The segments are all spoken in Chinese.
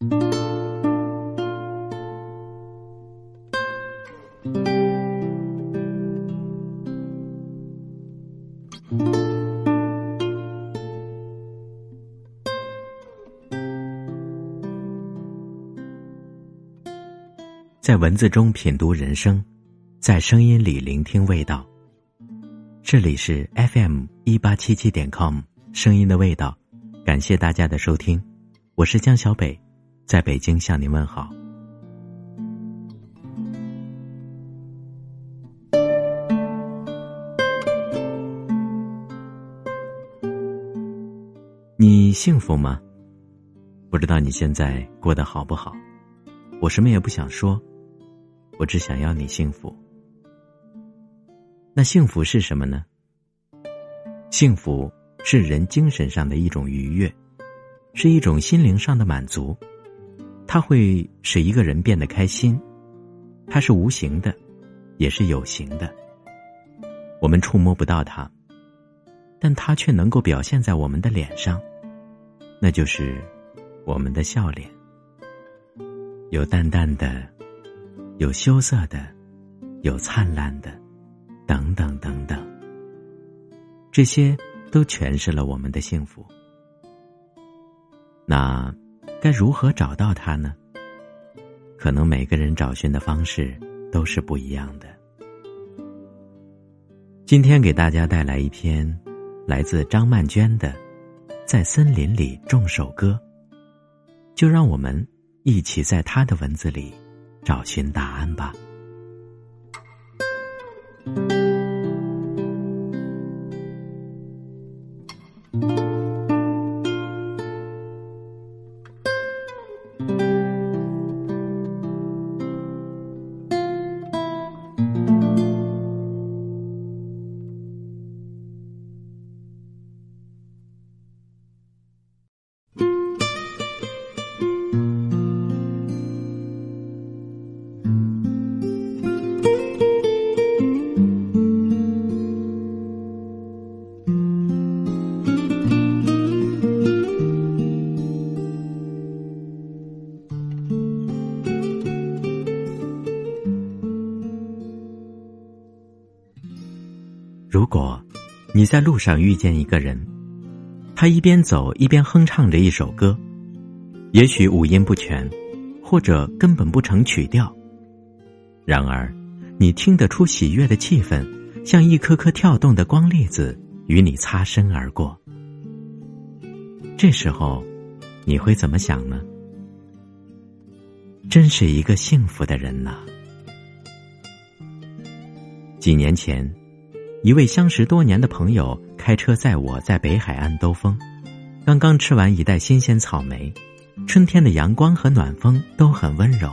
在文字中品读人生，在声音里聆听味道。这里是 FM 一八七七点 com，声音的味道。感谢大家的收听，我是江小北，在北京向您问好。你幸福吗？不知道你现在过得好不好？我什么也不想说。我只想要你幸福。那幸福是什么呢？幸福是人精神上的一种愉悦，是一种心灵上的满足。它会使一个人变得开心。它是无形的，也是有形的。我们触摸不到它，但它却能够表现在我们的脸上，那就是我们的笑脸，有淡淡的。有羞涩的，有灿烂的，等等等等。这些都诠释了我们的幸福。那该如何找到它呢？可能每个人找寻的方式都是不一样的。今天给大家带来一篇来自张曼娟的《在森林里种首歌》，就让我们一起在她的文字里。找寻答案吧。果你在路上遇见一个人，他一边走一边哼唱着一首歌，也许五音不全，或者根本不成曲调。然而，你听得出喜悦的气氛，像一颗颗跳动的光粒子与你擦身而过。这时候，你会怎么想呢？真是一个幸福的人呐！几年前。一位相识多年的朋友开车载我在北海岸兜风，刚刚吃完一袋新鲜草莓，春天的阳光和暖风都很温柔，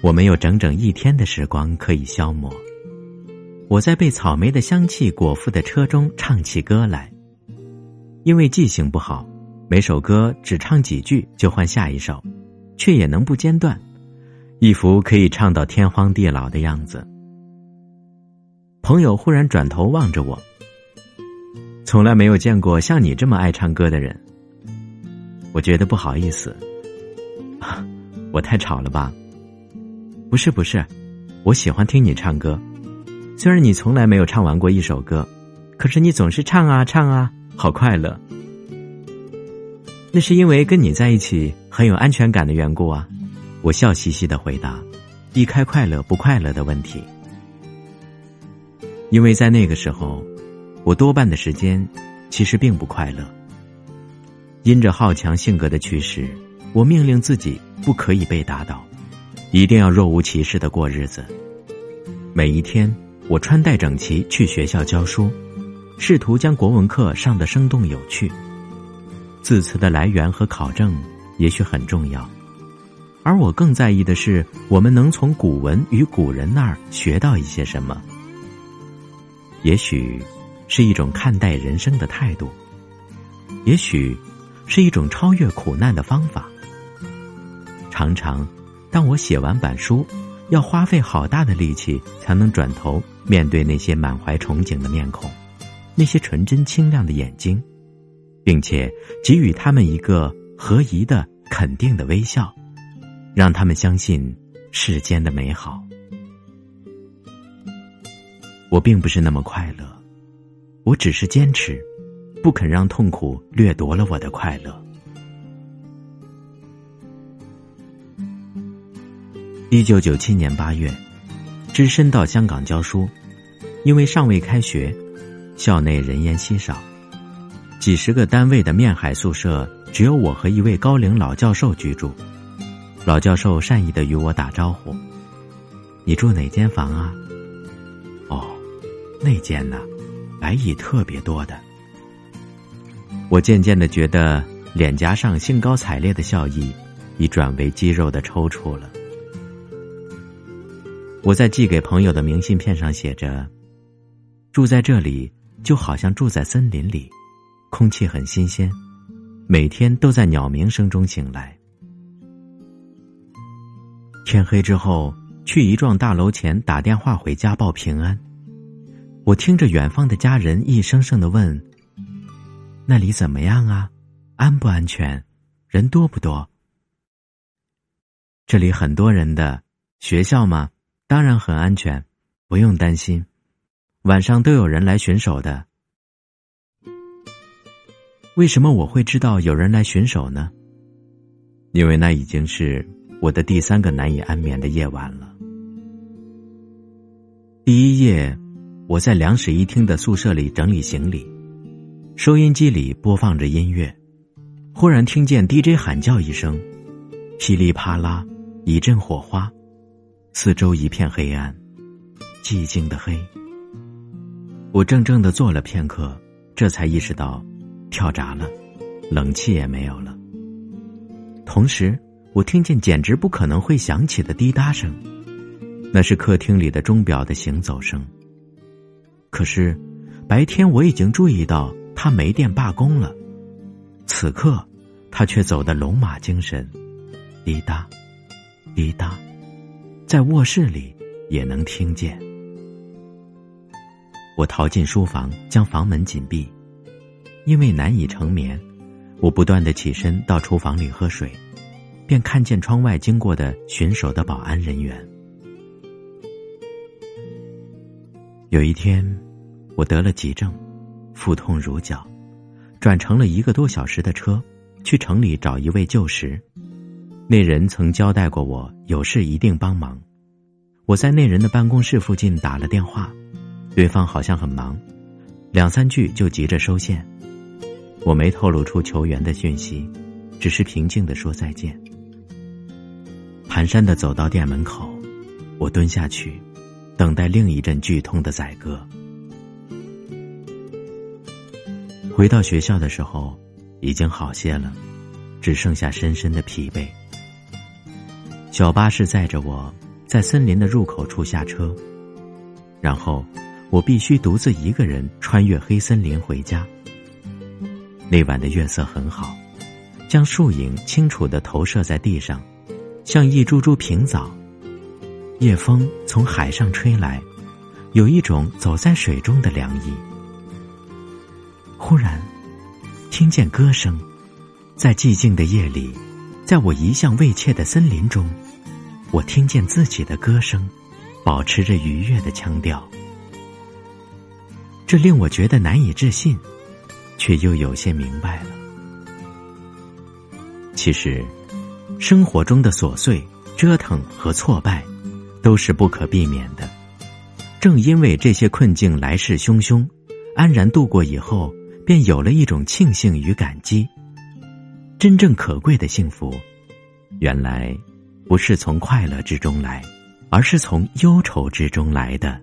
我们有整整一天的时光可以消磨。我在被草莓的香气裹覆的车中唱起歌来，因为记性不好，每首歌只唱几句就换下一首，却也能不间断，一副可以唱到天荒地老的样子。朋友忽然转头望着我，从来没有见过像你这么爱唱歌的人。我觉得不好意思，我太吵了吧？不是不是，我喜欢听你唱歌，虽然你从来没有唱完过一首歌，可是你总是唱啊唱啊，好快乐。那是因为跟你在一起很有安全感的缘故啊。我笑嘻嘻的回答，避开快乐不快乐的问题。因为在那个时候，我多半的时间其实并不快乐。因着好强性格的驱使，我命令自己不可以被打倒，一定要若无其事的过日子。每一天，我穿戴整齐去学校教书，试图将国文课上得生动有趣。字词的来源和考证也许很重要，而我更在意的是，我们能从古文与古人那儿学到一些什么。也许是一种看待人生的态度，也许是一种超越苦难的方法。常常，当我写完板书，要花费好大的力气才能转头面对那些满怀憧憬的面孔，那些纯真清亮的眼睛，并且给予他们一个合宜的肯定的微笑，让他们相信世间的美好。我并不是那么快乐，我只是坚持，不肯让痛苦掠夺了我的快乐。一九九七年八月，只身到香港教书，因为尚未开学，校内人烟稀少，几十个单位的面海宿舍只有我和一位高龄老教授居住。老教授善意的与我打招呼：“你住哪间房啊？”哦那间呢，白蚁特别多的。我渐渐的觉得脸颊上兴高采烈的笑意，已转为肌肉的抽搐了。我在寄给朋友的明信片上写着：“住在这里就好像住在森林里，空气很新鲜，每天都在鸟鸣声中醒来。”天黑之后，去一幢大楼前打电话回家报平安。我听着远方的家人一声声的问：“那里怎么样啊？安不安全？人多不多？”这里很多人的学校吗？当然很安全，不用担心。晚上都有人来巡守的。为什么我会知道有人来巡守呢？因为那已经是我的第三个难以安眠的夜晚了。第一夜。我在两室一厅的宿舍里整理行李，收音机里播放着音乐，忽然听见 DJ 喊叫一声，噼里啪啦，一阵火花，四周一片黑暗，寂静的黑。我怔怔的坐了片刻，这才意识到，跳闸了，冷气也没有了。同时，我听见简直不可能会响起的滴答声，那是客厅里的钟表的行走声。可是，白天我已经注意到他没电罢工了，此刻，他却走得龙马精神，滴答，滴答，在卧室里也能听见。我逃进书房，将房门紧闭，因为难以成眠，我不断的起身到厨房里喝水，便看见窗外经过的巡守的保安人员。有一天。我得了急症，腹痛如绞，转乘了一个多小时的车，去城里找一位旧识。那人曾交代过我，有事一定帮忙。我在那人的办公室附近打了电话，对方好像很忙，两三句就急着收线。我没透露出求援的讯息，只是平静的说再见。蹒跚的走到店门口，我蹲下去，等待另一阵剧痛的宰割。回到学校的时候，已经好些了，只剩下深深的疲惫。小巴士载着我在森林的入口处下车，然后我必须独自一个人穿越黑森林回家。那晚的月色很好，将树影清楚的投射在地上，像一株株平藻。夜风从海上吹来，有一种走在水中的凉意。忽然，听见歌声，在寂静的夜里，在我一向未怯的森林中，我听见自己的歌声，保持着愉悦的腔调。这令我觉得难以置信，却又有些明白了。其实，生活中的琐碎、折腾和挫败，都是不可避免的。正因为这些困境来势汹汹，安然度过以后。便有了一种庆幸与感激。真正可贵的幸福，原来不是从快乐之中来，而是从忧愁之中来的。